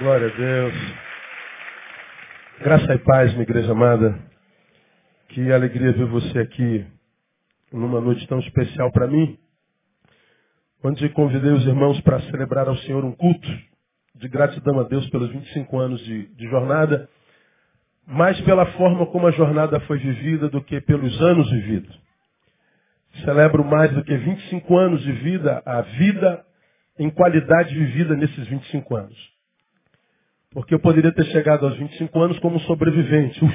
Glória a Deus. Graça e paz, minha igreja amada. Que alegria ver você aqui numa noite tão especial para mim. Onde convidei os irmãos para celebrar ao Senhor um culto de gratidão a Deus pelos 25 anos de, de jornada, mais pela forma como a jornada foi vivida do que pelos anos vividos. Celebro mais do que 25 anos de vida, a vida em qualidade vivida nesses 25 anos. Porque eu poderia ter chegado aos 25 anos como sobrevivente. Ux,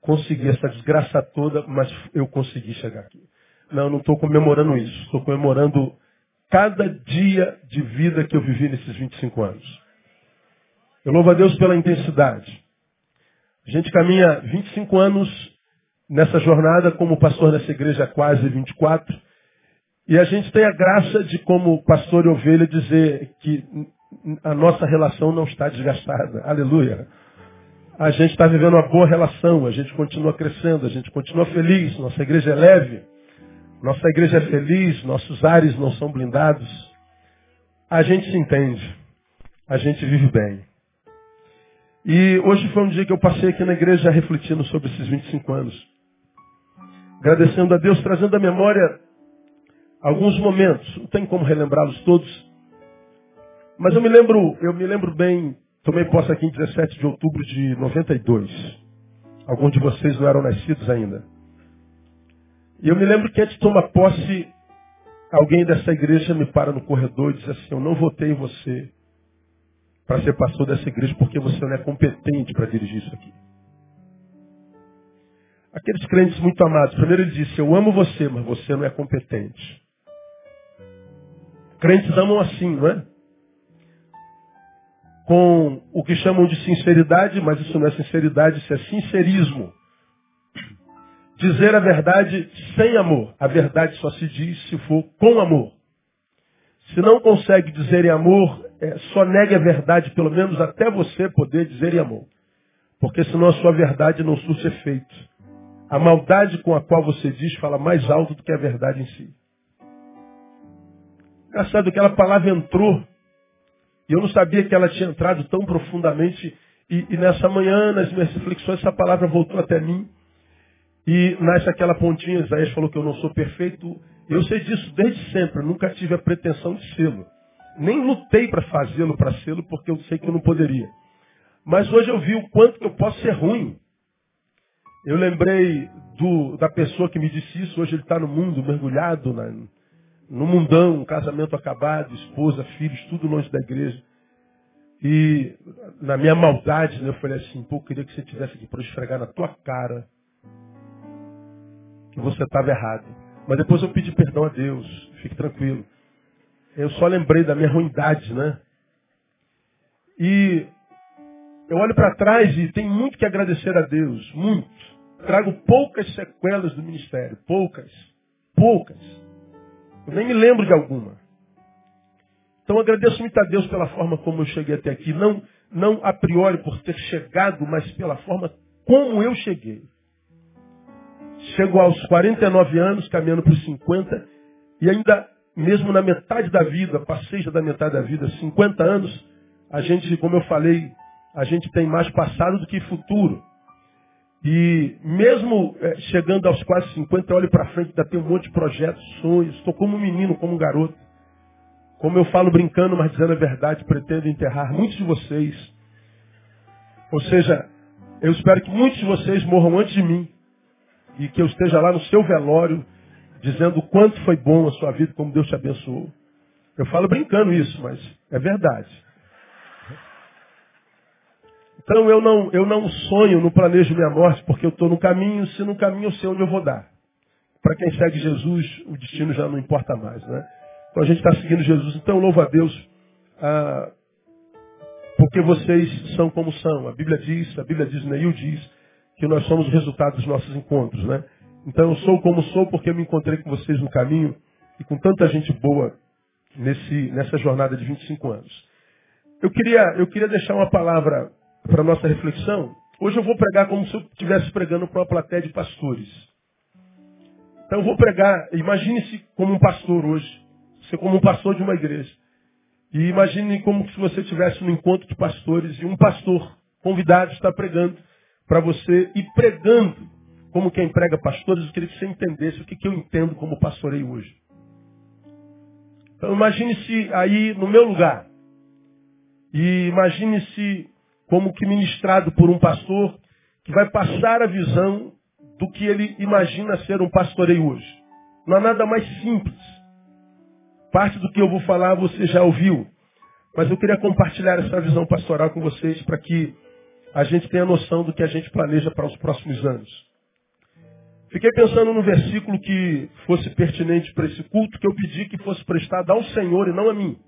consegui essa desgraça toda, mas eu consegui chegar aqui. Não, não estou comemorando isso. Estou comemorando cada dia de vida que eu vivi nesses 25 anos. Eu louvo a Deus pela intensidade. A gente caminha 25 anos nessa jornada como pastor nessa igreja quase 24. E a gente tem a graça de, como pastor e ovelha, dizer que a nossa relação não está desgastada. Aleluia. A gente está vivendo uma boa relação, a gente continua crescendo, a gente continua feliz, nossa igreja é leve, nossa igreja é feliz, nossos ares não são blindados. A gente se entende, a gente vive bem. E hoje foi um dia que eu passei aqui na igreja refletindo sobre esses 25 anos. Agradecendo a Deus, trazendo à memória alguns momentos. Não tem como relembrá-los todos, mas eu me lembro, eu me lembro bem, tomei posse aqui em 17 de outubro de 92. Alguns de vocês não eram nascidos ainda. E eu me lembro que antes de tomar posse, alguém dessa igreja me para no corredor e diz assim, eu não votei em você para ser pastor dessa igreja porque você não é competente para dirigir isso aqui. Aqueles crentes muito amados, primeiro ele disse, eu amo você, mas você não é competente. Crentes amam assim, não é? Com o que chamam de sinceridade, mas isso não é sinceridade, isso é sincerismo. Dizer a verdade sem amor. A verdade só se diz se for com amor. Se não consegue dizer em amor, é, só negue a verdade, pelo menos até você poder dizer em amor. Porque senão a sua verdade não surte efeito. A maldade com a qual você diz fala mais alto do que a verdade em si. Engraçado que aquela palavra entrou e eu não sabia que ela tinha entrado tão profundamente. E, e nessa manhã, nas minhas reflexões, essa palavra voltou até mim. E nasce aquela pontinha, Isaías falou que eu não sou perfeito. Eu sei disso desde sempre, nunca tive a pretensão de sê-lo. Nem lutei para fazê-lo, para sê-lo, porque eu sei que eu não poderia. Mas hoje eu vi o quanto que eu posso ser ruim. Eu lembrei do, da pessoa que me disse isso, hoje ele está no mundo, mergulhado na, no mundão, casamento acabado, esposa, filhos, tudo longe da igreja. E na minha maldade, né, eu falei assim, pô, eu queria que você tivesse aqui para esfregar na tua cara que você estava errado. Mas depois eu pedi perdão a Deus, fique tranquilo. Eu só lembrei da minha ruindade, né? E eu olho para trás e tenho muito que agradecer a Deus, muito. Trago poucas sequelas do ministério, poucas, poucas. Eu nem me lembro de alguma. Então agradeço muito a Deus pela forma como eu cheguei até aqui. Não, não a priori por ter chegado, mas pela forma como eu cheguei. Chego aos 49 anos, caminhando para os 50, e ainda, mesmo na metade da vida, passei já da metade da vida, 50 anos, a gente, como eu falei, a gente tem mais passado do que futuro. E mesmo é, chegando aos quase 50, eu olho para frente, ainda tem um monte de projetos, sonhos. Estou como um menino, como um garoto. Como eu falo brincando, mas dizendo a verdade, pretendo enterrar muitos de vocês. Ou seja, eu espero que muitos de vocês morram antes de mim. E que eu esteja lá no seu velório, dizendo o quanto foi bom a sua vida, como Deus te abençoou. Eu falo brincando isso, mas é verdade. Então eu não, eu não sonho, não planejo minha morte, porque eu estou no caminho, se no caminho eu sei onde eu vou dar. Para quem segue Jesus, o destino já não importa mais. Né? Então a gente está seguindo Jesus. Então louvo a Deus, ah, porque vocês são como são. A Bíblia diz, a Bíblia diz, Neil diz, que nós somos o resultado dos nossos encontros. Né? Então eu sou como sou porque eu me encontrei com vocês no caminho e com tanta gente boa nesse, nessa jornada de 25 anos. Eu queria, eu queria deixar uma palavra para a nossa reflexão, hoje eu vou pregar como se eu estivesse pregando para uma plateia de pastores. Então eu vou pregar, imagine-se como um pastor hoje, você como um pastor de uma igreja. E imagine como se você estivesse no encontro de pastores e um pastor convidado está pregando para você e pregando como quem prega pastores, eu queria que você entendesse o que, que eu entendo como pastorei hoje. Então imagine-se aí no meu lugar. E imagine-se como que ministrado por um pastor que vai passar a visão do que ele imagina ser um pastoreio hoje. Não há nada mais simples. Parte do que eu vou falar você já ouviu. Mas eu queria compartilhar essa visão pastoral com vocês para que a gente tenha noção do que a gente planeja para os próximos anos. Fiquei pensando no versículo que fosse pertinente para esse culto, que eu pedi que fosse prestado ao Senhor e não a mim.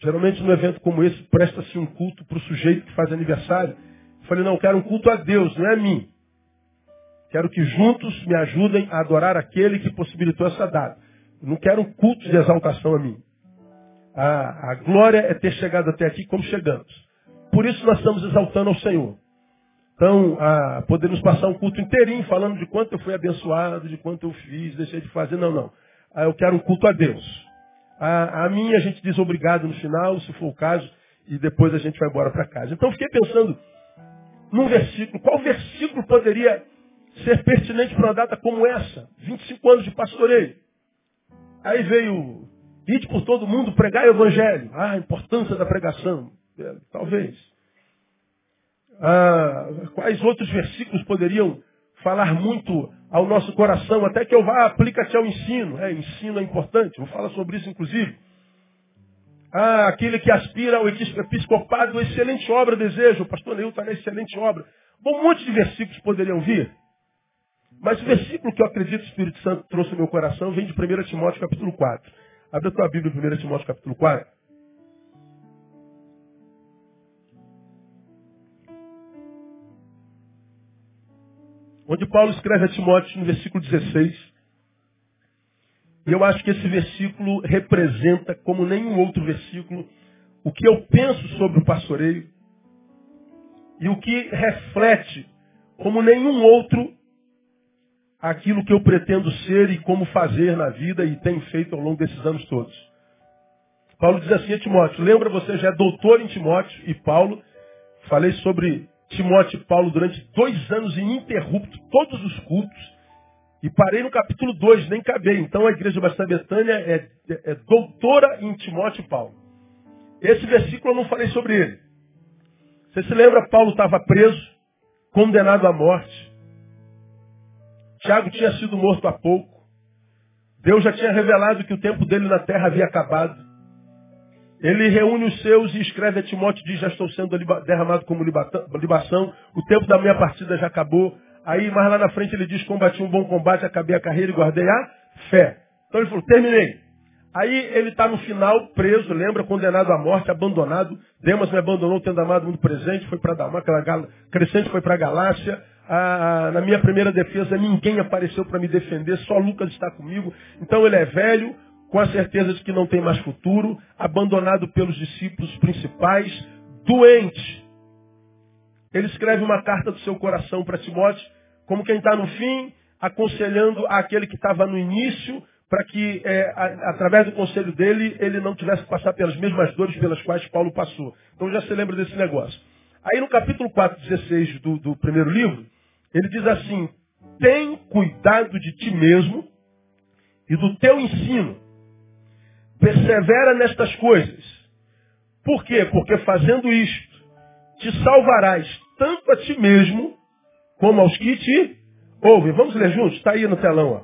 Geralmente, num evento como esse, presta-se um culto para o sujeito que faz aniversário. Eu falei, não, eu quero um culto a Deus, não é a mim. Quero que juntos me ajudem a adorar aquele que possibilitou essa data. Eu não quero um culto de exaltação a mim. A, a glória é ter chegado até aqui como chegamos. Por isso nós estamos exaltando ao Senhor. Então, a, podemos passar um culto inteirinho falando de quanto eu fui abençoado, de quanto eu fiz, deixei de fazer. Não, não. Ah, eu quero um culto a Deus. A, a minha a gente diz obrigado no final, se for o caso, e depois a gente vai embora para casa. Então, fiquei pensando num versículo. Qual versículo poderia ser pertinente para uma data como essa? 25 anos de pastoreio. Aí veio, ide por todo mundo, pregar o evangelho. Ah, a importância da pregação. É, talvez. Ah, quais outros versículos poderiam falar muito ao nosso coração, até que eu vá aplicar-te ao ensino. É, ensino é importante, vou falar sobre isso inclusive. Ah, aquele que aspira ao episcopado, excelente obra desejo. O pastor Neil está na excelente obra. Bom, um monte de versículos poderiam vir. Mas o versículo que eu acredito o Espírito Santo trouxe no meu coração vem de 1 Timóteo capítulo 4. Abre a tua Bíblia em 1 Timóteo capítulo 4. Onde Paulo escreve a Timóteo no versículo 16. E eu acho que esse versículo representa, como nenhum outro versículo, o que eu penso sobre o pastoreio e o que reflete, como nenhum outro, aquilo que eu pretendo ser e como fazer na vida e tenho feito ao longo desses anos todos. Paulo diz assim a Timóteo, lembra você já é doutor em Timóteo e Paulo, falei sobre Timóteo e Paulo durante dois anos ininterrupto, todos os cultos. E parei no capítulo 2, nem acabei. Então a igreja Basta Betânia é, é, é doutora em Timóteo e Paulo. Esse versículo eu não falei sobre ele. Você se lembra, Paulo estava preso, condenado à morte. Tiago tinha sido morto há pouco. Deus já tinha revelado que o tempo dele na terra havia acabado. Ele reúne os seus e escreve a Timóteo, diz, já estou sendo derramado como libação, o tempo da minha partida já acabou. Aí, mais lá na frente, ele diz, combati um bom combate, acabei a carreira e guardei a fé. Então ele falou, terminei. Aí ele está no final, preso, lembra, condenado à morte, abandonado. Demas me abandonou, tendo amado muito presente, foi para Damasco, crescente foi para a Galácia. Ah, na minha primeira defesa, ninguém apareceu para me defender, só Lucas está comigo. Então ele é velho, com a certeza de que não tem mais futuro, abandonado pelos discípulos principais, doente. Ele escreve uma carta do seu coração para Timóteo, como quem está no fim, aconselhando aquele que estava no início, para que, é, a, através do conselho dele, ele não tivesse que passar pelas mesmas dores pelas quais Paulo passou. Então já se lembra desse negócio. Aí no capítulo 4, 16 do, do primeiro livro, ele diz assim, tem cuidado de ti mesmo e do teu ensino Persevera nestas coisas. Por quê? Porque fazendo isto, te salvarás tanto a ti mesmo, como aos que te ouvem. Vamos ler juntos? Está aí no telão. Ó.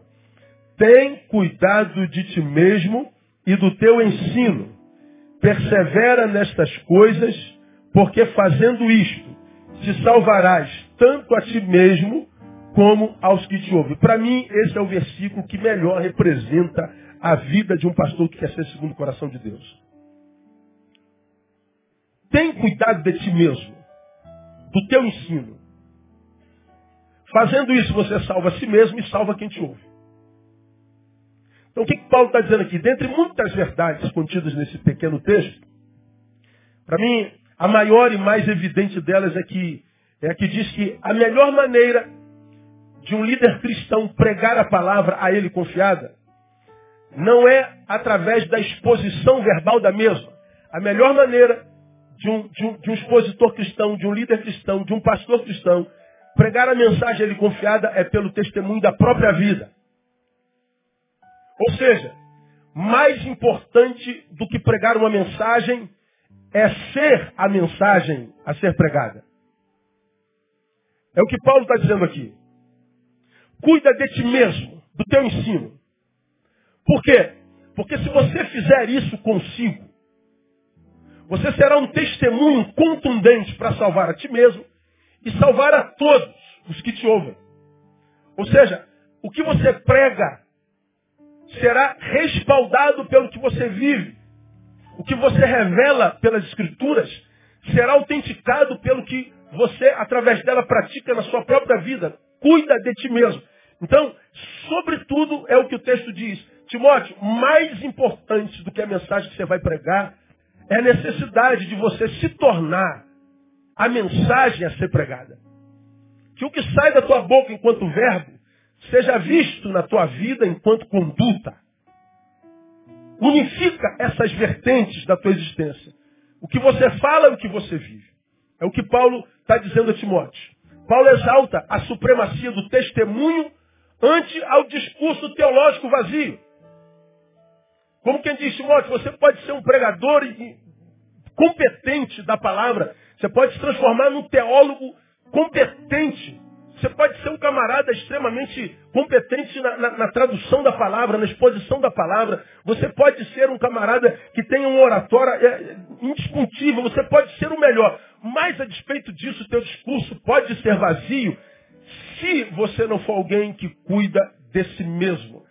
Tem cuidado de ti mesmo e do teu ensino. Persevera nestas coisas, porque fazendo isto, te salvarás tanto a ti mesmo, como aos que te ouvem. Para mim, esse é o versículo que melhor representa a vida de um pastor que quer ser segundo o coração de Deus. Tem cuidado de ti mesmo, do teu ensino. Fazendo isso, você salva a si mesmo e salva quem te ouve. Então, o que, que Paulo está dizendo aqui? Dentre muitas verdades contidas nesse pequeno texto, para mim, a maior e mais evidente delas é que, é a que diz que a melhor maneira de um líder cristão pregar a palavra a ele confiada não é através da exposição verbal da mesma. A melhor maneira de um, de, um, de um expositor cristão, de um líder cristão, de um pastor cristão, pregar a mensagem ele confiada é pelo testemunho da própria vida. Ou seja, mais importante do que pregar uma mensagem é ser a mensagem a ser pregada. É o que Paulo está dizendo aqui. Cuida de ti mesmo, do teu ensino. Por quê? Porque se você fizer isso consigo, você será um testemunho contundente para salvar a ti mesmo e salvar a todos os que te ouvem. Ou seja, o que você prega será respaldado pelo que você vive. O que você revela pelas escrituras será autenticado pelo que você, através dela, pratica na sua própria vida. Cuida de ti mesmo. Então, sobretudo, é o que o texto diz. Timóteo, mais importante do que a mensagem que você vai pregar é a necessidade de você se tornar a mensagem a ser pregada. Que o que sai da tua boca enquanto verbo seja visto na tua vida enquanto conduta. Unifica essas vertentes da tua existência. O que você fala e o que você vive. É o que Paulo está dizendo a Timóteo. Paulo exalta a supremacia do testemunho ante ao discurso teológico vazio. Como quem diz, Timóteo, você pode ser um pregador competente da palavra. Você pode se transformar num teólogo competente. Você pode ser um camarada extremamente competente na, na, na, tradução da palavra, na exposição da palavra. Você pode ser um camarada que tenha um oratório é, indiscutível. Você pode ser o melhor. Mas a despeito disso, teu discurso pode ser vazio se você não for alguém que cuida de si mesmo.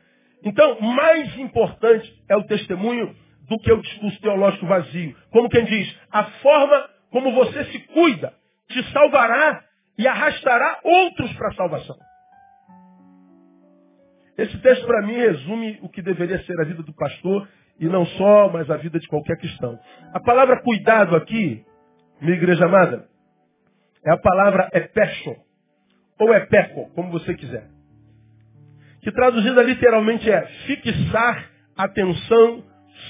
Então, mais importante é o testemunho do que o discurso teológico vazio. Como quem diz, a forma como você se cuida te salvará e arrastará outros para a salvação. Esse texto para mim resume o que deveria ser a vida do pastor e não só, mas a vida de qualquer cristão. A palavra cuidado aqui, minha igreja amada, é a palavra epecho, ou epeco, como você quiser. Que traduzida literalmente é fixar atenção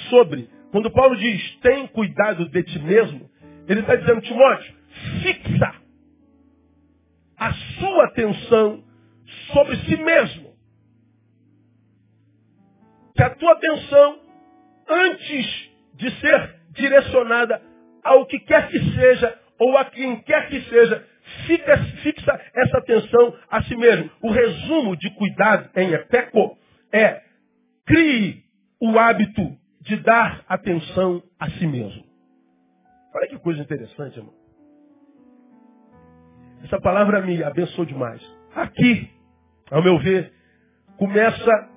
sobre. Quando Paulo diz, tem cuidado de ti mesmo, ele está dizendo, Timóteo, fixa a sua atenção sobre si mesmo. Que a tua atenção, antes de ser direcionada ao que quer que seja, ou a quem quer que seja, fixa, fixa essa atenção a si mesmo. O resumo de cuidado em Epeco é crie o hábito de dar atenção a si mesmo. Olha que coisa interessante, irmão. Essa palavra me abençoou demais. Aqui, ao meu ver, começa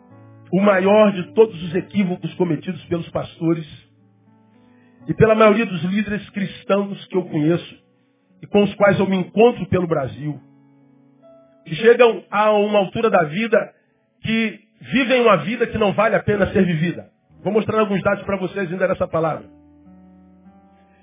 o maior de todos os equívocos cometidos pelos pastores e pela maioria dos líderes cristãos que eu conheço e com os quais eu me encontro pelo Brasil, que chegam a uma altura da vida que vivem uma vida que não vale a pena ser vivida. Vou mostrar alguns dados para vocês ainda nessa palavra.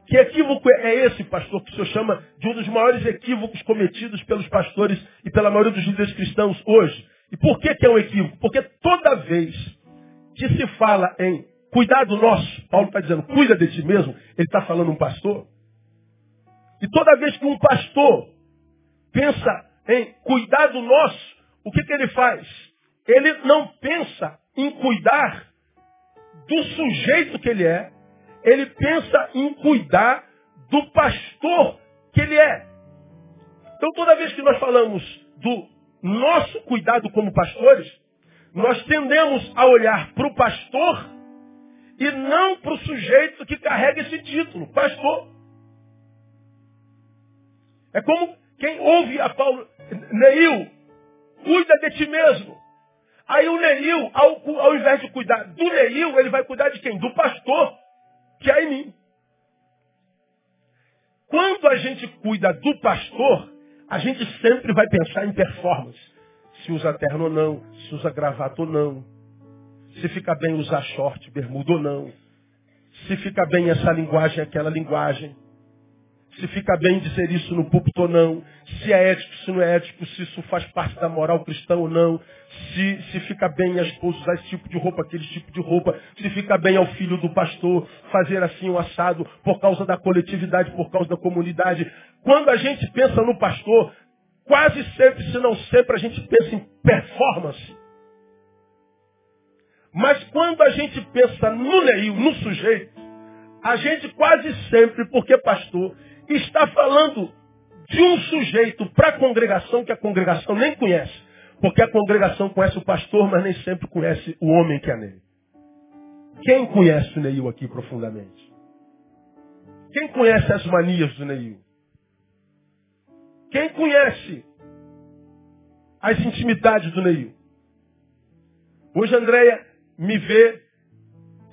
Que equívoco é esse, pastor, que o senhor chama de um dos maiores equívocos cometidos pelos pastores e pela maioria dos líderes cristãos hoje? E por que, que é um equívoco? Porque toda vez que se fala em cuidado nosso, Paulo está dizendo, cuida de ti mesmo, ele está falando um pastor. E toda vez que um pastor pensa em cuidado nosso, o que, que ele faz? Ele não pensa em cuidar do sujeito que ele é, ele pensa em cuidar do pastor que ele é. Então, toda vez que nós falamos do nosso cuidado como pastores, nós tendemos a olhar para o pastor e não para o sujeito que carrega esse título, pastor. É como quem ouve a Paulo, Neil, cuida de ti mesmo. Aí o Neil, ao, ao invés de cuidar do Neil, ele vai cuidar de quem? Do pastor que há em mim. Quando a gente cuida do pastor, a gente sempre vai pensar em performance. Se usa terno ou não, se usa gravata ou não, se fica bem usar short, bermuda ou não, se fica bem essa linguagem, aquela linguagem, se fica bem dizer isso no púlpito ou não, se é ético, se não é ético, se isso faz parte da moral cristã ou não, se, se fica bem a esposa usar esse tipo de roupa, aquele tipo de roupa, se fica bem ao filho do pastor fazer assim o um assado por causa da coletividade, por causa da comunidade. Quando a gente pensa no pastor, quase sempre, se não sempre, a gente pensa em performance. Mas quando a gente pensa no Neil, no sujeito, a gente quase sempre, porque pastor, está falando de um sujeito para a congregação que a congregação nem conhece. Porque a congregação conhece o pastor, mas nem sempre conhece o homem que é nele. Quem conhece o Neil aqui profundamente? Quem conhece as manias do Neil? Quem conhece as intimidades do Neil? Hoje a Andréia me vê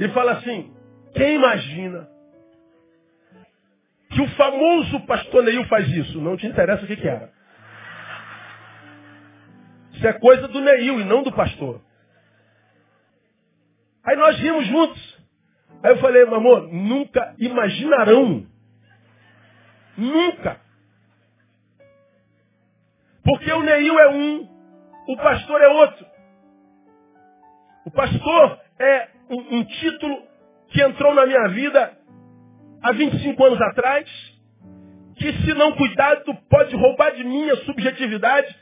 e fala assim, quem imagina que o famoso pastor Neil faz isso? Não te interessa o que, que era. Isso é coisa do Neil e não do pastor. Aí nós rimos juntos. Aí eu falei, amor, nunca imaginarão. Nunca. Porque o Neil é um, o pastor é outro. O pastor é um, um título que entrou na minha vida há 25 anos atrás, que se não cuidado pode roubar de mim a subjetividade,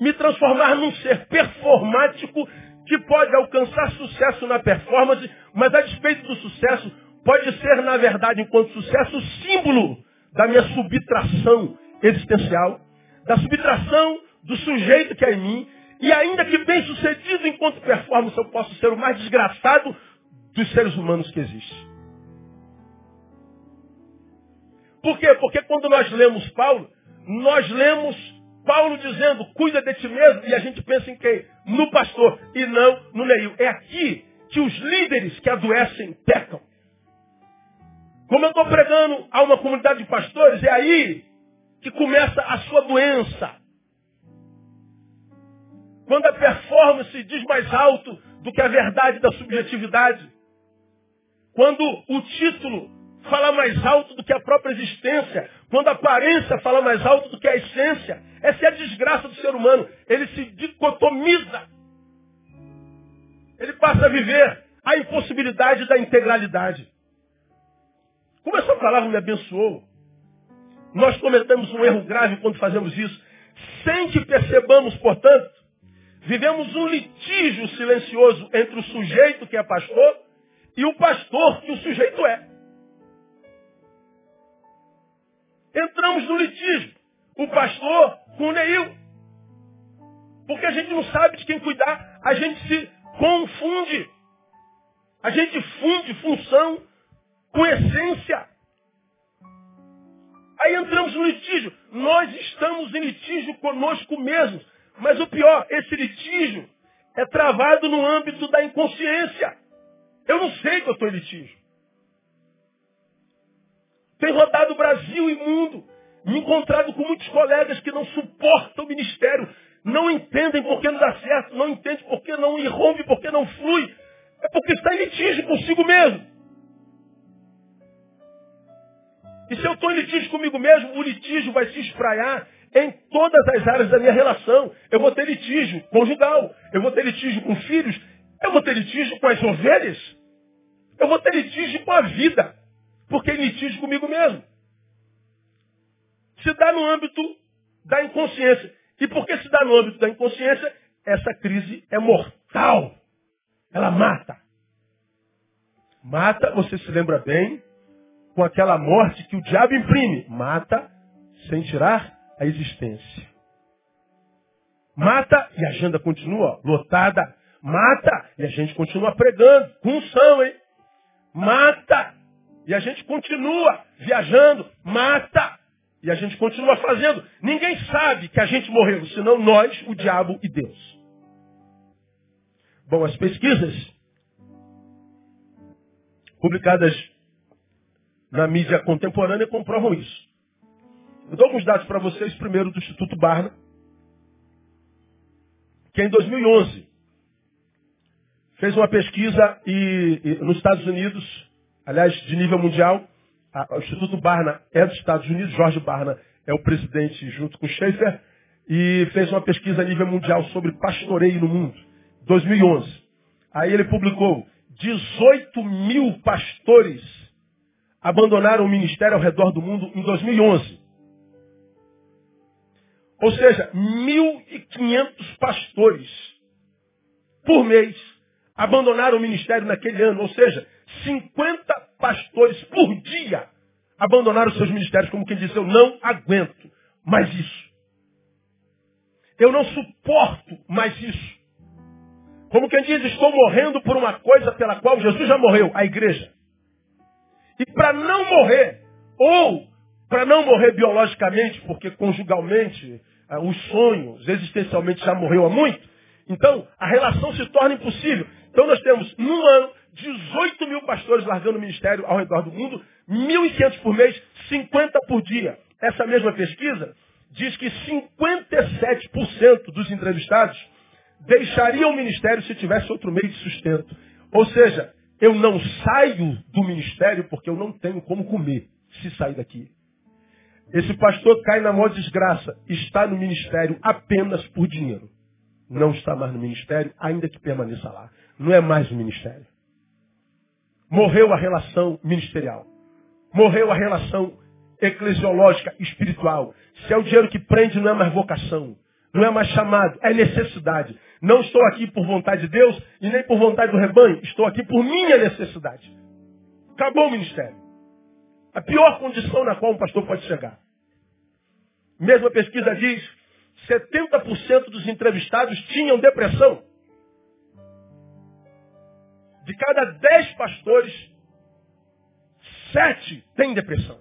me transformar num ser performático que pode alcançar sucesso na performance, mas a despeito do sucesso, pode ser, na verdade, enquanto sucesso, o símbolo da minha subtração existencial, da subtração do sujeito que é em mim, e ainda que bem sucedido enquanto performance, eu posso ser o mais desgraçado dos seres humanos que existe. Por quê? Porque quando nós lemos Paulo, nós lemos Paulo dizendo, cuida de ti mesmo, e a gente pensa em quem? No pastor, e não no Neil. É aqui que os líderes que adoecem pecam. Como eu estou pregando a uma comunidade de pastores, é aí que começa a sua doença. Quando a performance diz mais alto do que a verdade da subjetividade. Quando o título fala mais alto do que a própria existência. Quando a aparência fala mais alto do que a essência. Essa é a desgraça do ser humano. Ele se dicotomiza. Ele passa a viver a impossibilidade da integralidade. Como essa palavra me abençoou. Nós cometemos um erro grave quando fazemos isso. Sem que percebamos, portanto, vivemos um litígio silencioso entre o sujeito que é pastor e o pastor que o sujeito é. Entramos no litígio. O pastor com o Neil. Porque a gente não sabe de quem cuidar. A gente se confunde. A gente funde função com essência. Aí entramos no litígio. Nós estamos em litígio conosco mesmos. Mas o pior, esse litígio é travado no âmbito da inconsciência. Eu não sei que eu estou em litígio. Tem rodado o Brasil e mundo. Me encontrado com muitos colegas que não suportam o ministério. Não entendem por que não dá certo. Não entendem por que não irrompe, por que não flui. É porque está em litígio consigo mesmo. E se eu estou em litígio comigo mesmo, o litígio vai se espraiar em todas as áreas da minha relação. Eu vou ter litígio conjugal. Eu vou ter litígio com filhos. Eu vou ter litígio com as ovelhas. Eu vou ter litígio com a vida. Porque litígio comigo mesmo. Se dá no âmbito da inconsciência. E porque se dá no âmbito da inconsciência, essa crise é mortal. Ela mata. Mata, você se lembra bem, com aquela morte que o diabo imprime. Mata sem tirar a existência. Mata e a agenda continua lotada. Mata e a gente continua pregando. Com unção, hein? Mata e a gente continua viajando, mata. E a gente continua fazendo. Ninguém sabe que a gente morreu, senão nós, o diabo e Deus. Bom, as pesquisas publicadas na mídia contemporânea comprovam isso. Eu dou alguns dados para vocês, primeiro do Instituto Barna, que em 2011 fez uma pesquisa e, e nos Estados Unidos aliás, de nível mundial, o Instituto Barna é dos Estados Unidos, Jorge Barna é o presidente junto com Schaefer, e fez uma pesquisa a nível mundial sobre pastoreio no mundo, 2011. Aí ele publicou 18 mil pastores abandonaram o ministério ao redor do mundo em 2011. Ou seja, 1.500 pastores por mês abandonaram o ministério naquele ano. Ou seja, 50 pastores por dia abandonaram seus ministérios, como quem disse, eu não aguento mais isso. Eu não suporto mais isso. Como quem diz, estou morrendo por uma coisa pela qual Jesus já morreu, a igreja. E para não morrer, ou para não morrer biologicamente, porque conjugalmente, ah, os sonhos, existencialmente já morreu há muito, então a relação se torna impossível. Então nós temos, num ano, 18 mil pastores largando o ministério ao redor do mundo, 1.500 por mês, 50 por dia. Essa mesma pesquisa diz que 57% dos entrevistados deixariam o ministério se tivesse outro meio de sustento. Ou seja, eu não saio do ministério porque eu não tenho como comer se sair daqui. Esse pastor cai na maior desgraça. Está no ministério apenas por dinheiro. Não está mais no ministério, ainda que permaneça lá. Não é mais um ministério. Morreu a relação ministerial. Morreu a relação eclesiológica, espiritual. Se é o dinheiro que prende, não é mais vocação. Não é mais chamado, é necessidade. Não estou aqui por vontade de Deus e nem por vontade do rebanho. Estou aqui por minha necessidade. Acabou o ministério. A pior condição na qual um pastor pode chegar. Mesma pesquisa diz, 70% dos entrevistados tinham depressão. De cada 10 pastores, 7 têm depressão.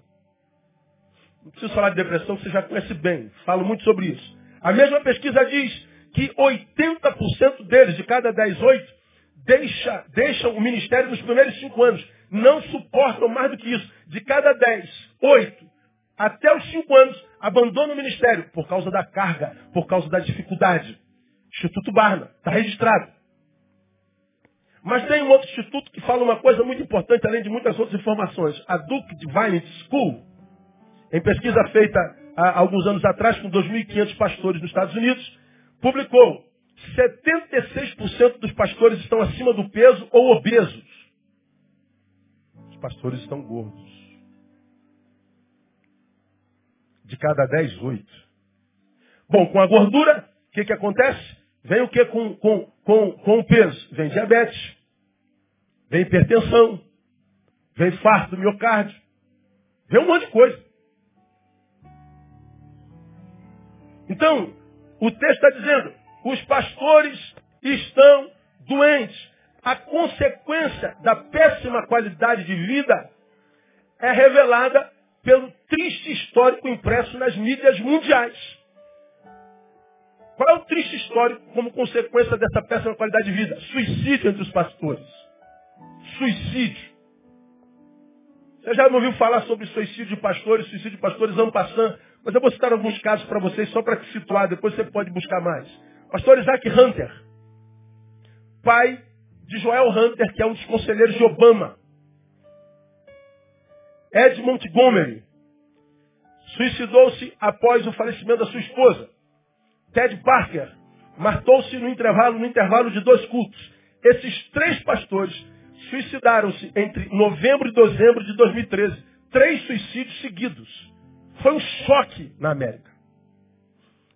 Não preciso falar de depressão, você já conhece bem. Falo muito sobre isso. A mesma pesquisa diz que 80% deles, de cada 10, 8, deixa, deixam o ministério nos primeiros 5 anos. Não suportam mais do que isso. De cada 10, 8, até os 5 anos, abandonam o ministério por causa da carga, por causa da dificuldade. Instituto Barna, está registrado. Mas tem um outro instituto que fala uma coisa muito importante, além de muitas outras informações. A Duke Divine School, em pesquisa feita há alguns anos atrás com 2.500 pastores nos Estados Unidos, publicou 76% dos pastores estão acima do peso ou obesos. Os pastores estão gordos. De cada 10, 8. Bom, com a gordura, o que, que acontece? Vem o que com, com, com, com o peso? Vem diabetes, vem hipertensão, vem farto do miocárdio, vem um monte de coisa. Então, o texto está dizendo, os pastores estão doentes. A consequência da péssima qualidade de vida é revelada pelo triste histórico impresso nas mídias mundiais. Qual é o triste histórico como consequência dessa péssima qualidade de vida? Suicídio entre os pastores. Suicídio. Você já não ouviu falar sobre suicídio de pastores, suicídio de pastores en passant? Mas eu vou citar alguns casos para vocês só para situar, depois você pode buscar mais. Pastor Isaac Hunter, pai de Joel Hunter, que é um dos conselheiros de Obama. Ed Montgomery, suicidou-se após o falecimento da sua esposa. Ted Parker, matou-se no intervalo, no intervalo de dois cultos. Esses três pastores suicidaram-se entre novembro e dezembro de 2013. Três suicídios seguidos. Foi um choque na América.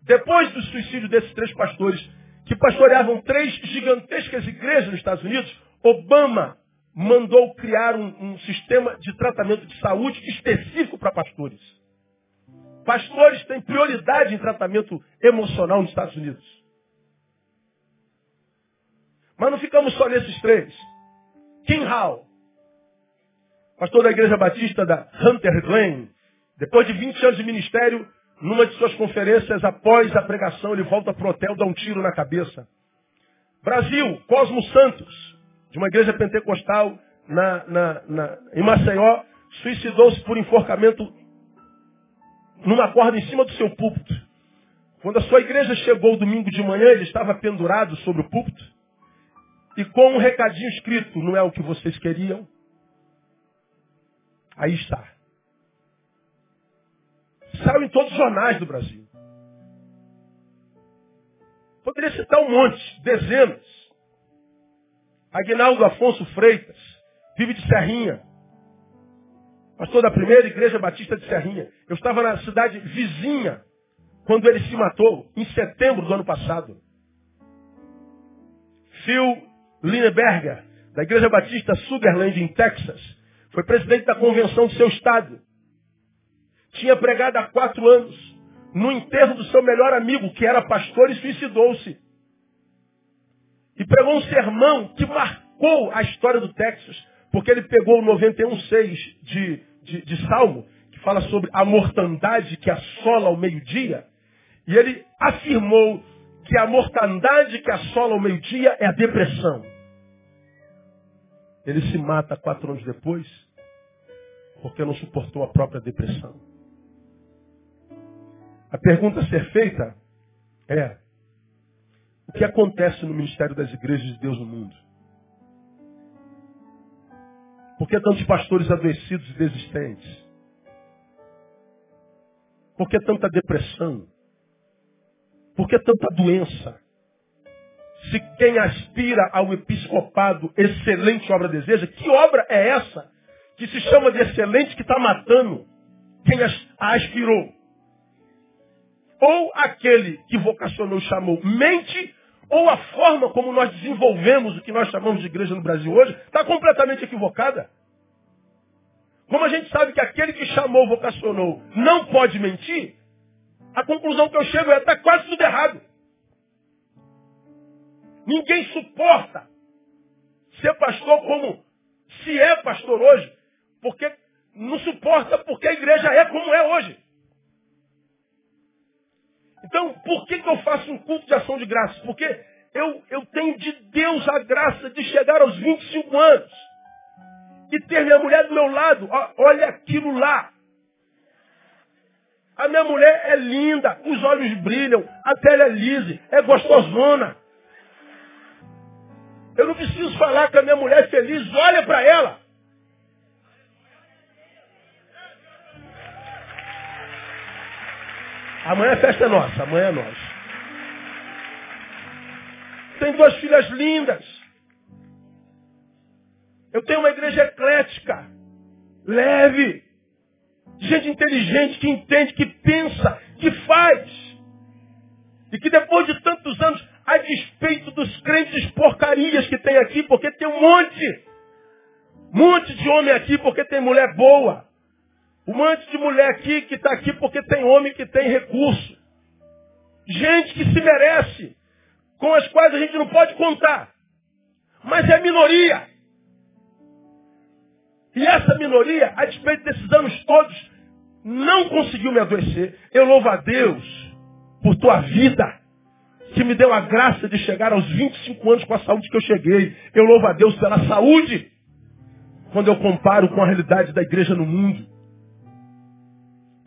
Depois do suicídio desses três pastores, que pastoreavam três gigantescas igrejas nos Estados Unidos, Obama mandou criar um, um sistema de tratamento de saúde específico para pastores. Pastores têm prioridade em tratamento emocional nos Estados Unidos. Mas não ficamos só nesses três. Kim Hall, pastor da Igreja Batista da Hunter Glen, depois de 20 anos de ministério, numa de suas conferências, após a pregação, ele volta para o hotel, dá um tiro na cabeça. Brasil, Cosmo Santos, de uma igreja pentecostal na, na, na, em Maceió, suicidou-se por enforcamento numa corda em cima do seu púlpito. Quando a sua igreja chegou domingo de manhã, ele estava pendurado sobre o púlpito e com um recadinho escrito, não é o que vocês queriam? Aí está. Saiu em todos os jornais do Brasil. Poderia citar um monte, dezenas. Aguinaldo Afonso Freitas, vive de Serrinha. Pastor da primeira igreja batista de Serrinha. Eu estava na cidade vizinha quando ele se matou, em setembro do ano passado. Phil Lineberger, da Igreja Batista Sugarland, em Texas, foi presidente da convenção do seu estado. Tinha pregado há quatro anos, no enterro do seu melhor amigo, que era pastor e suicidou-se. E pregou um sermão que marcou a história do Texas, porque ele pegou o 91.6 de, de, de Salmo, que fala sobre a mortandade que assola ao meio-dia, e ele afirmou que a mortandade que assola ao meio-dia é a depressão. Ele se mata quatro anos depois porque não suportou a própria depressão. A pergunta a ser feita é: o que acontece no ministério das igrejas de Deus no mundo? Por que tantos pastores adoecidos e desistentes? Por que tanta depressão? Por que tanta doença? Se quem aspira ao episcopado, excelente obra deseja, que obra é essa que se chama de excelente que está matando quem a aspirou? Ou aquele que vocacionou chamou mente, ou a forma como nós desenvolvemos o que nós chamamos de igreja no Brasil hoje está completamente equivocada. Como a gente sabe que aquele que chamou, vocacionou, não pode mentir, a conclusão que eu chego é está quase tudo errado. Ninguém suporta ser pastor como se é pastor hoje, porque não suporta porque a igreja é como é hoje. Então, por que, que eu faço um culto de ação de graças? Porque eu, eu tenho de Deus a graça de chegar aos 25 anos e ter minha mulher do meu lado. Olha aquilo lá. A minha mulher é linda, os olhos brilham, a pele é lisa, é gostosona. Eu não preciso falar que a minha mulher é feliz, olha para ela. Amanhã a festa é nossa, amanhã é nossa. Tem duas filhas lindas. Eu tenho uma igreja eclética, leve gente inteligente que entende, que pensa, que faz. E que depois de tantos anos, a despeito dos crentes porcarias que tem aqui, porque tem um monte, monte de homem aqui porque tem mulher boa. Um monte de mulher aqui que está aqui porque tem homem que tem recurso. Gente que se merece, com as quais a gente não pode contar. Mas é minoria. E essa minoria, a despeito desses anos todos, não conseguiu me adoecer. Eu louvo a Deus por tua vida, que me deu a graça de chegar aos 25 anos com a saúde que eu cheguei. Eu louvo a Deus pela saúde, quando eu comparo com a realidade da igreja no mundo.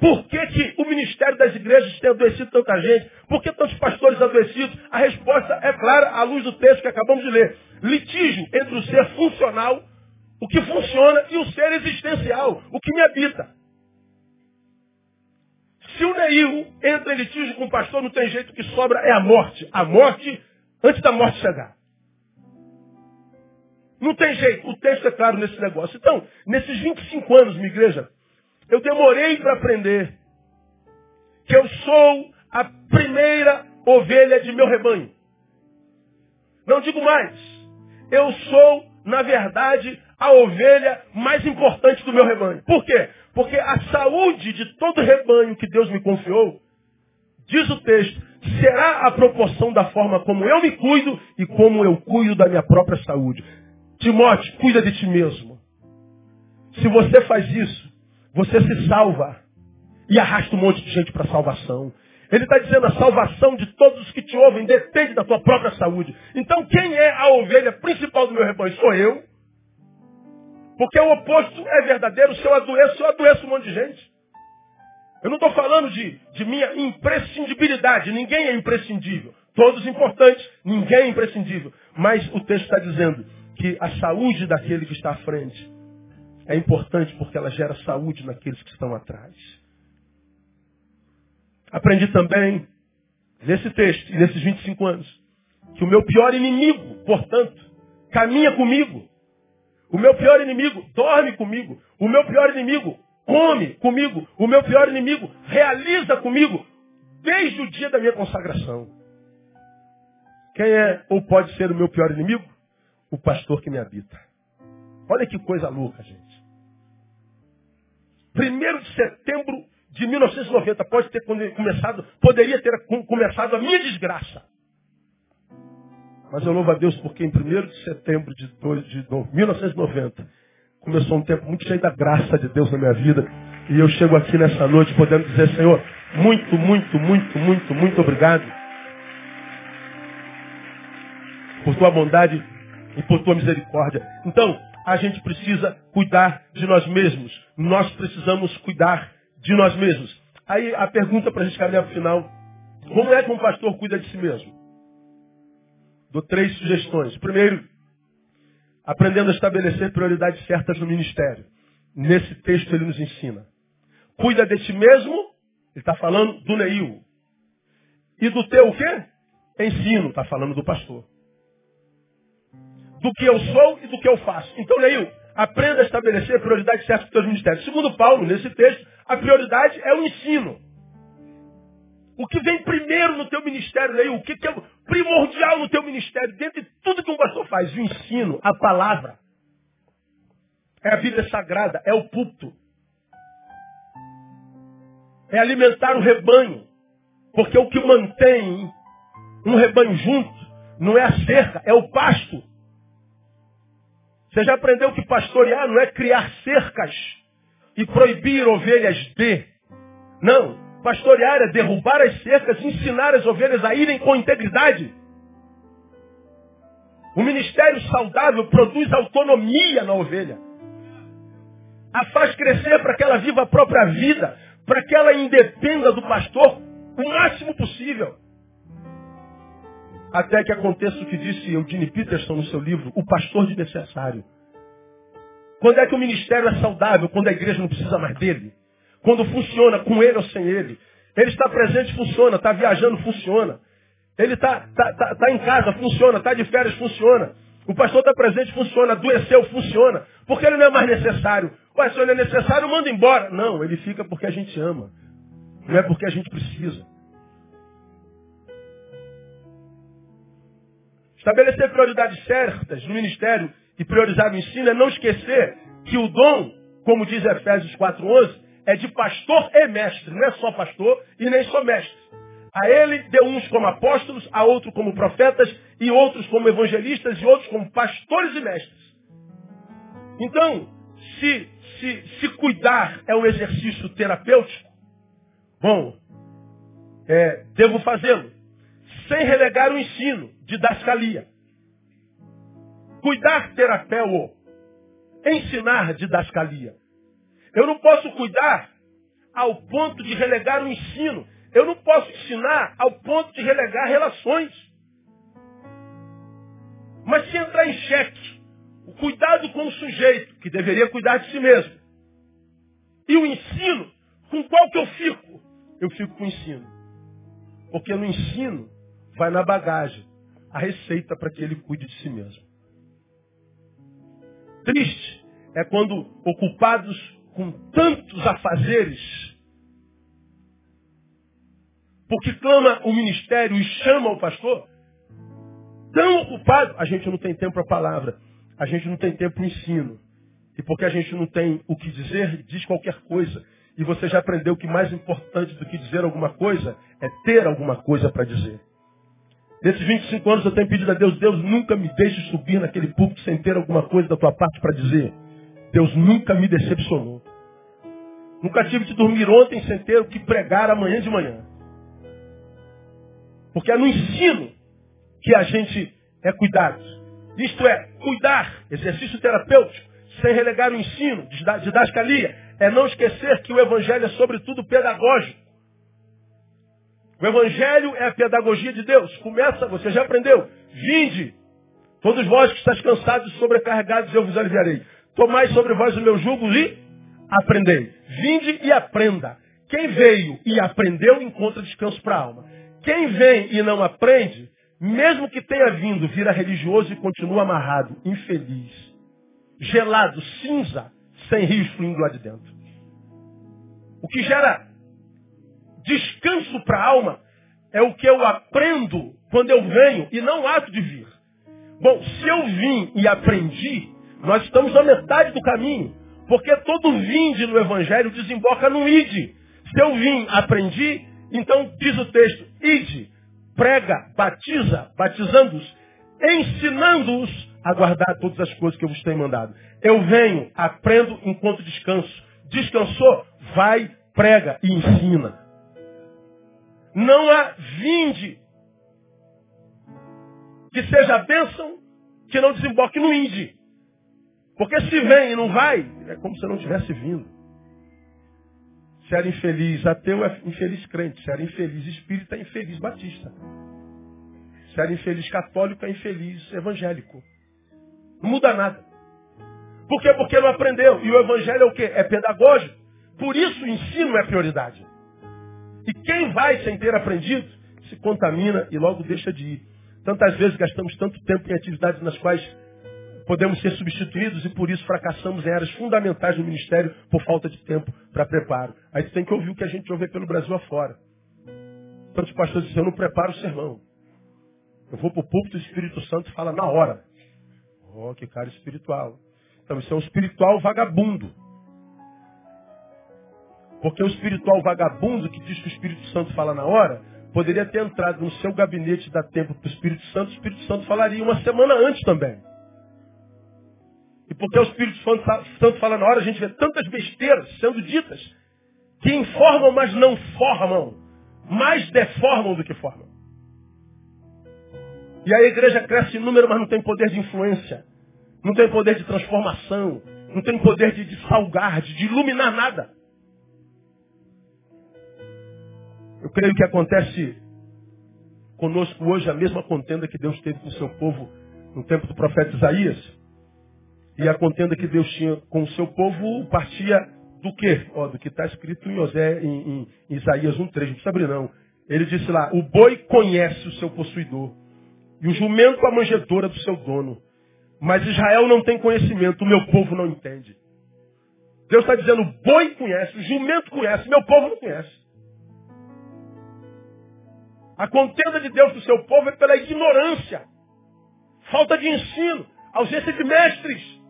Por que, que o ministério das igrejas tem adoecido tanta gente? Por que tantos pastores adoecidos? A resposta é clara à luz do texto que acabamos de ler. Litígio entre o ser funcional, o que funciona, e o ser existencial, o que me habita. Se o Neil entra em litígio com o pastor, não tem jeito, que sobra é a morte. A morte antes da morte chegar. Não tem jeito. O texto é claro nesse negócio. Então, nesses 25 anos, minha igreja, eu demorei para aprender que eu sou a primeira ovelha de meu rebanho. Não digo mais. Eu sou, na verdade, a ovelha mais importante do meu rebanho. Por quê? Porque a saúde de todo rebanho que Deus me confiou, diz o texto, será a proporção da forma como eu me cuido e como eu cuido da minha própria saúde. Timóteo, cuida de ti mesmo. Se você faz isso, você se salva e arrasta um monte de gente para a salvação. Ele está dizendo a salvação de todos os que te ouvem depende da tua própria saúde. Então quem é a ovelha principal do meu rebanho? Sou eu. Porque o oposto é verdadeiro. Se eu adoeço, eu adoeço um monte de gente. Eu não estou falando de, de minha imprescindibilidade. Ninguém é imprescindível. Todos importantes, ninguém é imprescindível. Mas o texto está dizendo que a saúde daquele que está à frente é importante porque ela gera saúde naqueles que estão atrás. Aprendi também, nesse texto e nesses 25 anos, que o meu pior inimigo, portanto, caminha comigo. O meu pior inimigo dorme comigo. O meu pior inimigo come comigo. O meu pior inimigo realiza comigo desde o dia da minha consagração. Quem é ou pode ser o meu pior inimigo? O pastor que me habita. Olha que coisa louca, gente. Primeiro de setembro de 1990 pode ter começado, poderia ter começado a minha desgraça. Mas eu louvo a Deus porque em 1 de setembro de, de 1990 começou um tempo muito cheio da graça de Deus na minha vida. E eu chego aqui nessa noite podendo dizer, Senhor, muito, muito, muito, muito, muito obrigado por tua bondade e por tua misericórdia. Então, a gente precisa cuidar de nós mesmos. Nós precisamos cuidar de nós mesmos. Aí a pergunta para a gente caminhar para o final, como é que um pastor cuida de si mesmo? Dou três sugestões. Primeiro, aprendendo a estabelecer prioridades certas no ministério. Nesse texto ele nos ensina. Cuida de ti mesmo, ele está falando do Neil. E do teu o quê? Ensino, está falando do pastor. Do que eu sou e do que eu faço. Então, Neil, aprenda a estabelecer prioridades certas para os teus ministérios. Segundo Paulo, nesse texto, a prioridade é o ensino. O que vem primeiro no teu ministério, Neil? O que, que é primordial no teu ministério? Dentro de tudo que um pastor faz, o ensino, a palavra. É a Bíblia Sagrada, é o púlpito. É alimentar o rebanho. Porque o que mantém um rebanho junto não é a cerca, é o pasto. Você já aprendeu que pastorear não é criar cercas e proibir ovelhas de. Não. Pastorear é derrubar as cercas e ensinar as ovelhas a irem com integridade. O ministério saudável produz autonomia na ovelha. A faz crescer para que ela viva a própria vida, para que ela independa do pastor o máximo possível. Até que aconteça o que disse Eugene Peterson no seu livro, O Pastor de Necessário. Quando é que o ministério é saudável? Quando a igreja não precisa mais dele. Quando funciona com ele ou sem ele. Ele está presente, funciona. Está viajando, funciona. Ele está tá, tá, tá em casa, funciona. Está de férias, funciona. O pastor está presente, funciona. Adoeceu, funciona. Porque ele não é mais necessário. Ué, se ele é necessário, manda embora. Não, ele fica porque a gente ama. Não é porque a gente precisa. Estabelecer prioridades certas no ministério e priorizar o ensino é não esquecer que o dom, como diz Efésios 4.11, é de pastor e mestre. Não é só pastor e nem só mestre. A ele deu uns como apóstolos, a outros como profetas, e outros como evangelistas, e outros como pastores e mestres. Então, se, se, se cuidar é um exercício terapêutico, bom, é, devo fazê-lo, sem relegar o ensino, de dascalia. Cuidar terapeu, ensinar didascalia. Eu não posso cuidar ao ponto de relegar o ensino. Eu não posso ensinar ao ponto de relegar relações. Mas se entrar em xeque o cuidado com o sujeito, que deveria cuidar de si mesmo, e o ensino, com qual que eu fico? Eu fico com o ensino. Porque no ensino vai na bagagem a receita para que ele cuide de si mesmo. Triste é quando ocupados com tantos afazeres, porque clama o ministério e chama o pastor, tão ocupado, a gente não tem tempo para a palavra, a gente não tem tempo para o ensino. E porque a gente não tem o que dizer, diz qualquer coisa. E você já aprendeu que mais importante do que dizer alguma coisa é ter alguma coisa para dizer. Nesses 25 anos eu tenho pedido a Deus, Deus nunca me deixe subir naquele púlpito sem ter alguma coisa da tua parte para dizer. Deus nunca me decepcionou. Nunca tive de dormir ontem sem ter o que pregar amanhã de manhã. Porque é no ensino que a gente é cuidado. Isto é, cuidar, exercício terapêutico, sem relegar o ensino, didascalia, é não esquecer que o evangelho é sobretudo pedagógico. O Evangelho é a pedagogia de Deus. Começa, você já aprendeu. Vinde, todos vós que estáis cansados e sobrecarregados, eu vos aliviarei. Tomai sobre vós o meu jugo e aprendei. Vinde e aprenda. Quem veio e aprendeu encontra descanso para a alma. Quem vem e não aprende, mesmo que tenha vindo, vira religioso e continua amarrado, infeliz, gelado, cinza, sem rios fluindo lá de dentro. O que gera descanso para a alma é o que eu aprendo quando eu venho e não o ato de vir. Bom, se eu vim e aprendi, nós estamos na metade do caminho. Porque todo vinde no Evangelho desemboca no ide. Se eu vim, aprendi, então diz o texto, ide, prega, batiza, batizando-os, ensinando-os a guardar todas as coisas que eu vos tenho mandado. Eu venho, aprendo, enquanto descanso. Descansou, vai, prega e ensina. Não há vinde que seja bênção que não desemboque no inde. Porque se vem e não vai, é como se não tivesse vindo. Se era infeliz ateu, é infeliz crente. Se era infeliz espírita, é infeliz batista. Se era infeliz católico, é infeliz evangélico. Não muda nada. Por quê? Porque não aprendeu. E o evangelho é o quê? É pedagógico. Por isso o ensino é prioridade. E quem vai sem ter aprendido, se contamina e logo deixa de ir. Tantas vezes gastamos tanto tempo em atividades nas quais podemos ser substituídos e por isso fracassamos em áreas fundamentais do ministério por falta de tempo para preparo. Aí você tem que ouvir o que a gente ouve pelo Brasil afora. Tantos pastores dizem, eu não preparo o sermão. Eu vou para o púlpito e o Espírito Santo fala na hora. Oh, que cara espiritual. Então isso é um espiritual vagabundo. Porque o espiritual vagabundo que diz que o Espírito Santo fala na hora, poderia ter entrado no seu gabinete dar tempo para o Espírito Santo, o Espírito Santo falaria uma semana antes também. E porque o Espírito Santo fala na hora, a gente vê tantas besteiras sendo ditas que informam, mas não formam. Mais deformam do que formam. E a igreja cresce em número, mas não tem poder de influência. Não tem poder de transformação. Não tem poder de, de salgar, de, de iluminar nada. Eu creio que acontece conosco hoje a mesma contenda que Deus teve com o seu povo no tempo do profeta Isaías. E a contenda que Deus tinha com o seu povo partia do quê? Ó, do que está escrito em, José, em, em Isaías 1,3. Não precisa abrir não. Ele disse lá, o boi conhece o seu possuidor. E o jumento a manjedoura do seu dono. Mas Israel não tem conhecimento, o meu povo não entende. Deus está dizendo, o boi conhece, o jumento conhece, meu povo não conhece. A contenda de Deus do seu povo é pela ignorância, falta de ensino, ausência de mestres.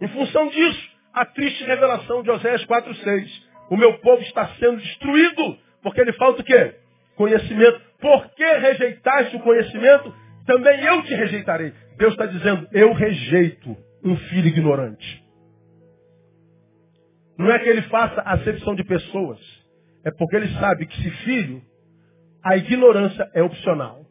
Em função disso, a triste revelação de Oséias 4,6. O meu povo está sendo destruído, porque ele falta o quê? Conhecimento. Por que rejeitaste o conhecimento? Também eu te rejeitarei. Deus está dizendo, eu rejeito um filho ignorante. Não é que ele faça acepção de pessoas. É porque ele sabe que se filho, a ignorância é opcional.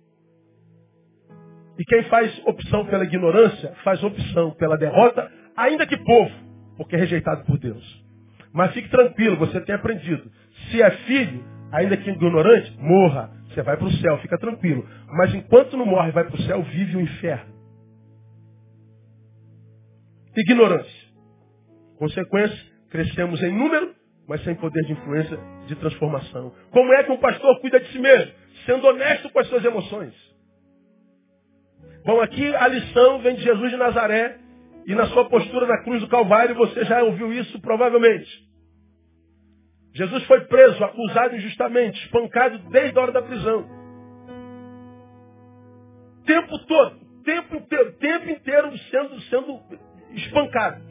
E quem faz opção pela ignorância, faz opção pela derrota ainda que povo, porque é rejeitado por Deus. Mas fique tranquilo, você tem aprendido. Se é filho, ainda que ignorante, morra. Você vai para o céu, fica tranquilo. Mas enquanto não morre vai para o céu, vive o inferno. Ignorância. Consequência, crescemos em número, mas sem poder de influência, de transformação. Como é que um pastor cuida de si mesmo? Sendo honesto com as suas emoções. Bom, aqui a lição vem de Jesus de Nazaré, e na sua postura na cruz do Calvário, você já ouviu isso provavelmente. Jesus foi preso, acusado injustamente, espancado desde a hora da prisão. Tempo todo, tempo inteiro, tempo inteiro sendo, sendo espancado.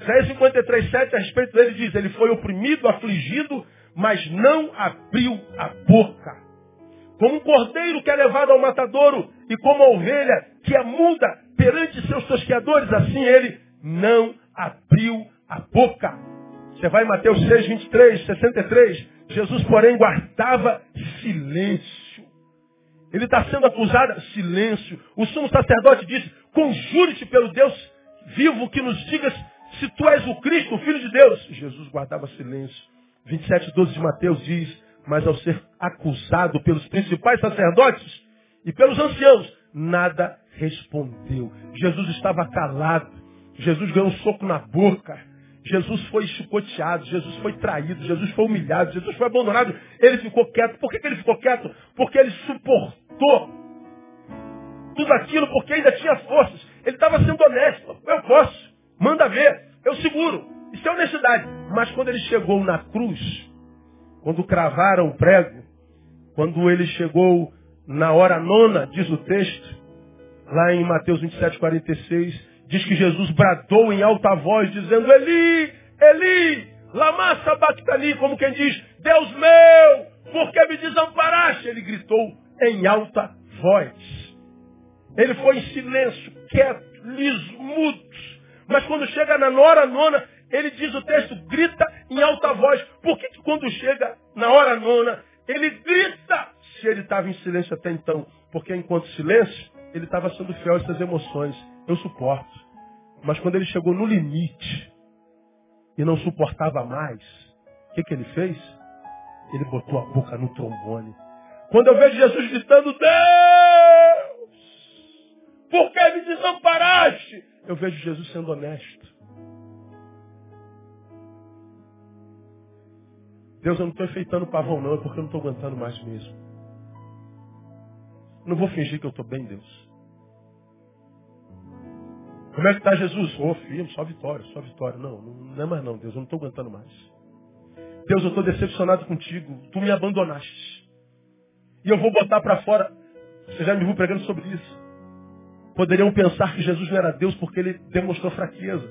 Isaías 53, 7 a respeito dele diz, ele foi oprimido, afligido, mas não abriu a boca. Como um cordeiro que é levado ao matadouro e como a ovelha que é muda perante seus tosqueadores, assim ele não abriu a boca. Você vai em Mateus 6, 23, 63. Jesus, porém, guardava silêncio. Ele está sendo acusado, silêncio. O sumo sacerdote disse, conjure-te pelo Deus vivo que nos digas se tu és o Cristo, o Filho de Deus. Jesus guardava silêncio. 27, 12 de Mateus diz, mas ao ser acusado pelos principais sacerdotes e pelos anciãos, nada respondeu. Jesus estava calado. Jesus ganhou um soco na boca. Jesus foi chicoteado, Jesus foi traído, Jesus foi humilhado, Jesus foi abandonado. Ele ficou quieto. Por que, que ele ficou quieto? Porque ele suportou tudo aquilo porque ainda tinha forças. Ele estava sendo honesto. Eu posso. Manda ver. Eu seguro. Isso é honestidade. Mas quando ele chegou na cruz, quando cravaram o prego, quando ele chegou na hora nona, diz o texto, lá em Mateus 27, 46, diz que Jesus bradou em alta voz, dizendo, Eli, Eli, lama sabachthani, como quem diz, Deus meu, por que me desamparaste? Ele gritou em alta voz. Ele foi em silêncio, quieto, liso, mudo. Mas quando chega na hora nona, ele diz o texto, grita em alta voz. Por que, que quando chega na hora nona, ele grita se ele estava em silêncio até então? Porque enquanto silêncio, ele estava sendo fiel às suas emoções. Eu suporto. Mas quando ele chegou no limite e não suportava mais, o que, que ele fez? Ele botou a boca no trombone. Quando eu vejo Jesus gritando, Deus, por que me desamparaste? Eu vejo Jesus sendo honesto. Deus, eu não estou enfeitando pavão não, é porque eu não estou aguentando mais mesmo. Não vou fingir que eu estou bem, Deus. Como é que está Jesus? Ô oh, filho, só vitória, só vitória. Não, não é mais não, Deus, eu não estou aguentando mais. Deus, eu estou decepcionado contigo. Tu me abandonaste. E eu vou botar para fora. Você já me viu pregando sobre isso. Poderiam pensar que Jesus não era Deus porque ele demonstrou fraqueza.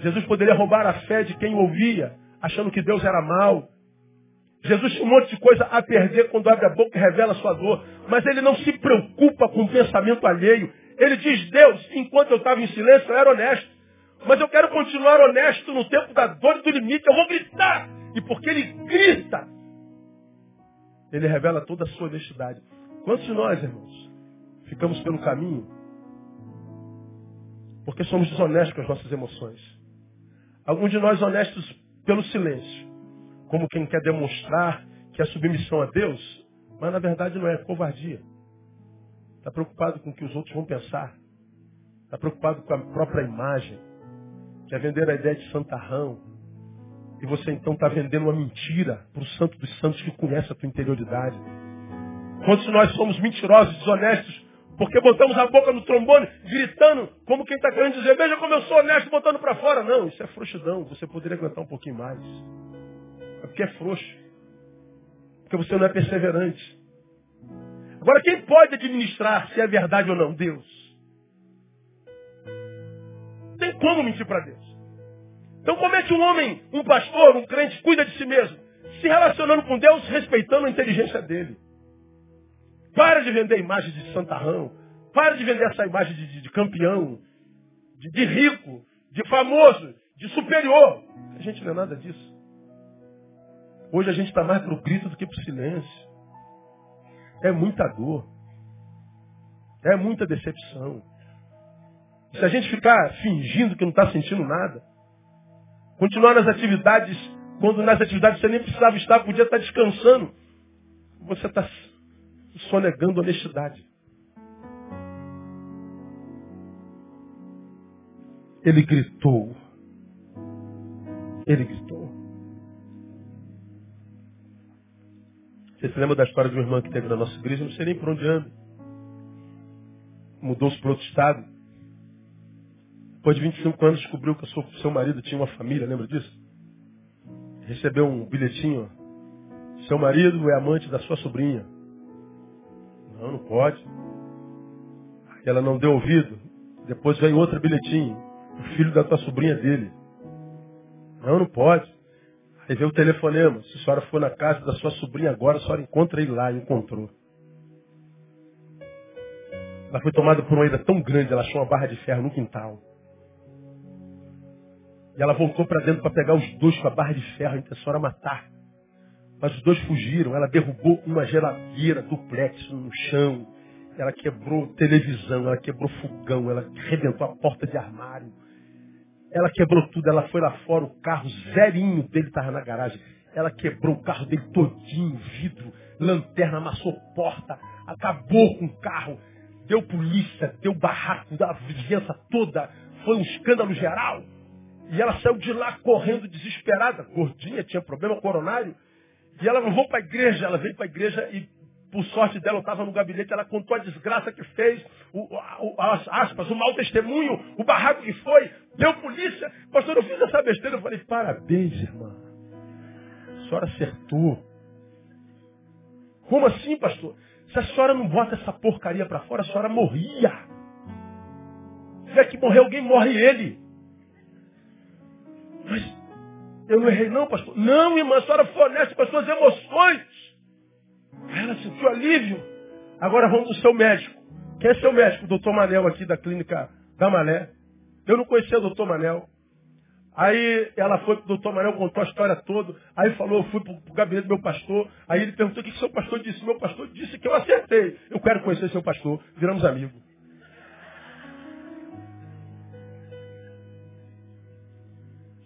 Jesus poderia roubar a fé de quem ouvia, achando que Deus era mal. Jesus tinha um monte de coisa a perder quando abre a boca e revela a sua dor. Mas ele não se preocupa com o pensamento alheio. Ele diz, Deus, enquanto eu estava em silêncio, eu era honesto. Mas eu quero continuar honesto no tempo da dor e do limite. Eu vou gritar. E porque ele grita, ele revela toda a sua honestidade. Quantos de nós, irmãos, ficamos pelo caminho porque somos desonestos com as nossas emoções? Alguns de nós honestos pelo silêncio, como quem quer demonstrar que é submissão a Deus, mas na verdade não é, é covardia. Está preocupado com o que os outros vão pensar. Está preocupado com a própria imagem. Quer vender a ideia de santarrão. E você então está vendendo uma mentira para o santo dos santos que conhece a tua interioridade. Quantos nós somos mentirosos, desonestos, porque botamos a boca no trombone, gritando, como quem está querendo dizer, veja como eu sou honesto, botando para fora. Não, isso é frouxidão. Você poderia aguentar um pouquinho mais. É porque é frouxo. Porque você não é perseverante. Agora, quem pode administrar se é verdade ou não? Deus. Tem como mentir para Deus. Então, como é que um homem, um pastor, um crente, cuida de si mesmo? Se relacionando com Deus, respeitando a inteligência dele. Para de vender imagem de santarrão. Para de vender essa imagem de, de, de campeão, de, de rico, de famoso, de superior. A gente não é nada disso. Hoje a gente está mais para o grito do que para o silêncio. É muita dor. É muita decepção. Se a gente ficar fingindo que não está sentindo nada, continuar nas atividades, quando nas atividades você nem precisava estar, podia estar descansando, você está sonegando honestidade. Ele gritou. Ele gritou. Você se lembra da história de uma irmã que teve na nossa igreja? Não sei nem por onde anda. Mudou-se para outro estado. Depois de 25 anos descobriu que o seu marido tinha uma família, lembra disso? Recebeu um bilhetinho. Seu marido é amante da sua sobrinha. Não, não pode. Ela não deu ouvido. Depois veio outro bilhetinho. O filho da tua sobrinha dele. Não, não pode. Aí veio o telefonema. Se a senhora for na casa da sua sobrinha agora, a senhora encontra ele lá. Encontrou. Ela foi tomada por uma ira tão grande, ela achou uma barra de ferro no quintal. E ela voltou para dentro para pegar os dois com a barra de ferro, a era matar. Mas os dois fugiram. Ela derrubou uma geladeira duplex no chão. Ela quebrou televisão, ela quebrou fogão, ela arrebentou a porta de armário. Ela quebrou tudo, ela foi lá fora, o carro zerinho dele estava na garagem. Ela quebrou o carro dele todinho, vidro, lanterna, amassou porta, acabou com o carro, deu polícia, deu barraco da vizinhança toda, foi um escândalo geral. E ela saiu de lá correndo, desesperada, gordinha, tinha problema coronário. E ela vou para a igreja, ela veio para a igreja e, por sorte dela, eu estava no gabinete, ela contou a desgraça que fez, o, o, as aspas, o mau testemunho, o barraco que foi, deu polícia. Pastor, eu fiz essa besteira. Eu falei, parabéns, irmã. A senhora acertou. Como assim, pastor? Se a senhora não bota essa porcaria para fora, a senhora morria. Se tiver que morrer alguém, morre ele. Mas eu não errei não, pastor. Não, irmã, a senhora com as suas emoções. Ela sentiu alívio. Agora vamos ao seu médico. Quem é seu médico? O doutor Manel aqui da clínica Gamalé. Eu não conhecia o doutor Manel. Aí ela foi pro doutor Manel, contou a história toda. Aí falou, eu fui pro, pro gabinete do meu pastor. Aí ele perguntou o que, que seu pastor disse. Meu pastor disse que eu acertei. Eu quero conhecer seu pastor. Viramos amigos.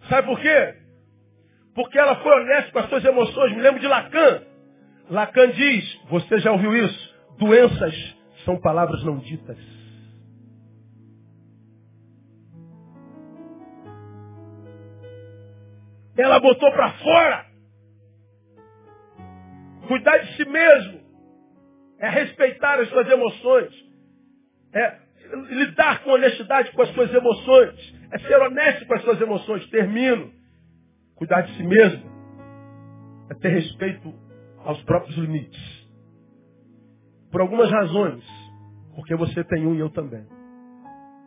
Sabe por quê? Porque ela foi honesta com as suas emoções. Me lembro de Lacan. Lacan diz, você já ouviu isso? Doenças são palavras não ditas. Ela botou para fora. Cuidar de si mesmo. É respeitar as suas emoções. É lidar com honestidade com as suas emoções. É ser honesto com as suas emoções. Termino. Cuidar de si mesmo. É ter respeito aos próprios limites. Por algumas razões. Porque você tem um e eu também.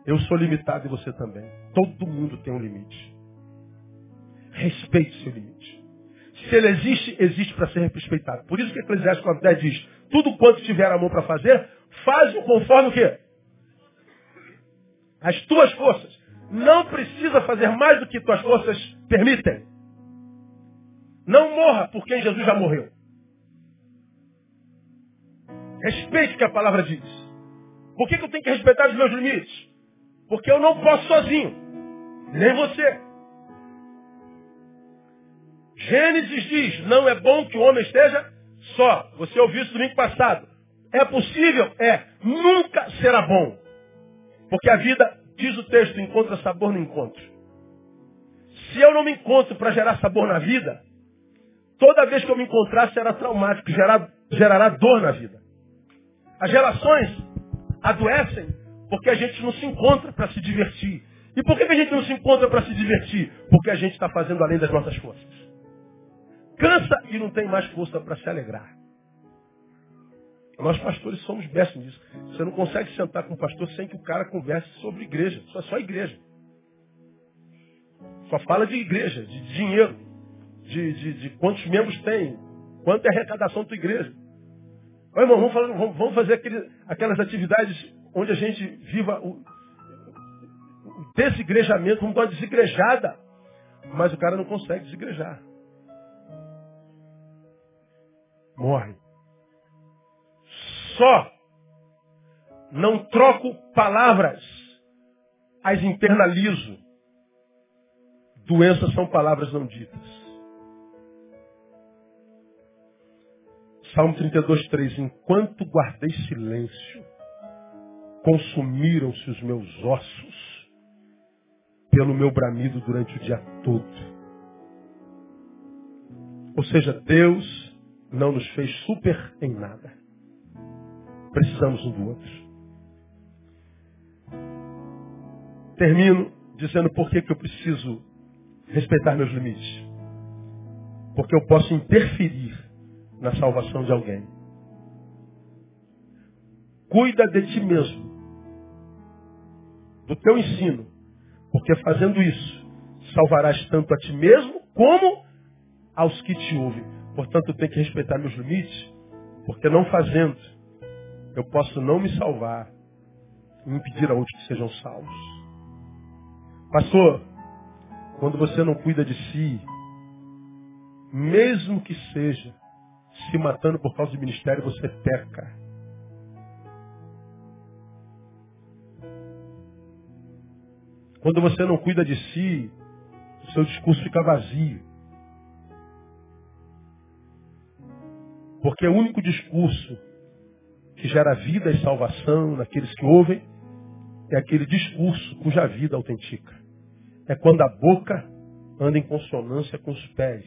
Eu sou limitado e você também. Todo mundo tem um limite. Respeite seu limite. Se ele existe, existe para ser respeitado. Por isso que Eclesiastes 10 diz, tudo quanto tiver a mão para fazer, faz-o conforme o quê? As tuas forças. Não precisa fazer mais do que tuas forças permitem. Não morra por quem Jesus já morreu. Respeite o que a palavra diz. Por que, que eu tenho que respeitar os meus limites? Porque eu não posso sozinho. Nem você. Gênesis diz, não é bom que o homem esteja só. Você ouviu isso domingo passado. É possível? É. Nunca será bom. Porque a vida, diz o texto, encontra sabor no encontro. Se eu não me encontro para gerar sabor na vida, toda vez que eu me encontrar será traumático, gerar, gerará dor na vida. As relações adoecem porque a gente não se encontra para se divertir. E por que a gente não se encontra para se divertir? Porque a gente está fazendo além das nossas forças cansa e não tem mais força para se alegrar. Nós pastores somos bestos nisso. Você não consegue sentar com um pastor sem que o cara converse sobre igreja. Só, só igreja. Só fala de igreja, de dinheiro, de, de, de quantos membros tem, quanto é a arrecadação da tua igreja. Ô, irmão, vamos, fazer, vamos, vamos fazer aquele, aquelas atividades onde a gente viva o, o desigrejamento, vamos dar uma desigrejada. Mas o cara não consegue desigrejar morre. Só não troco palavras, as internalizo. Doenças são palavras não ditas. Salmo 32, 3. Enquanto guardei silêncio, consumiram-se os meus ossos pelo meu bramido durante o dia todo. Ou seja, Deus não nos fez super em nada. Precisamos um do outro. Termino dizendo por que, que eu preciso respeitar meus limites. Porque eu posso interferir na salvação de alguém. Cuida de ti mesmo, do teu ensino, porque fazendo isso, salvarás tanto a ti mesmo como aos que te ouvem. Portanto, tenho que respeitar meus limites, porque não fazendo, eu posso não me salvar e impedir a outros que sejam salvos. Pastor, quando você não cuida de si, mesmo que seja se matando por causa do ministério, você peca. Quando você não cuida de si, o seu discurso fica vazio. Porque o único discurso que gera vida e salvação naqueles que ouvem é aquele discurso cuja vida autentica. é quando a boca anda em consonância com os pés.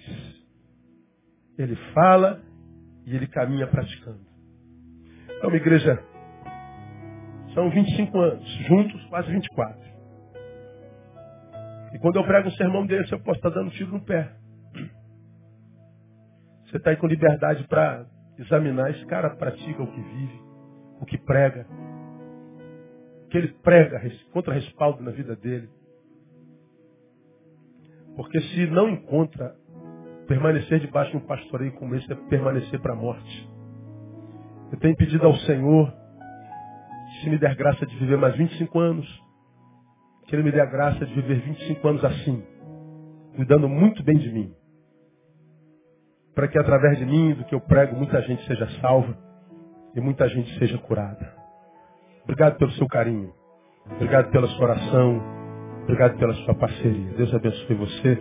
Ele fala e ele caminha praticando. Então, minha igreja, são 25 anos, juntos quase 24. E quando eu prego um sermão desse, eu posso estar dando tiro no pé. Você está aí com liberdade para examinar. Esse cara pratica o que vive, o que prega. O que ele prega contra respaldo na vida dele. Porque se não encontra permanecer debaixo de um pastoreio como esse, é permanecer para a morte. Eu tenho pedido ao Senhor, se me der graça de viver mais 25 anos, que Ele me dê a graça de viver 25 anos assim, cuidando muito bem de mim. Para que através de mim, do que eu prego, muita gente seja salva e muita gente seja curada. Obrigado pelo seu carinho. Obrigado pela sua oração. Obrigado pela sua parceria. Deus abençoe você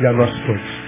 e a nós todos.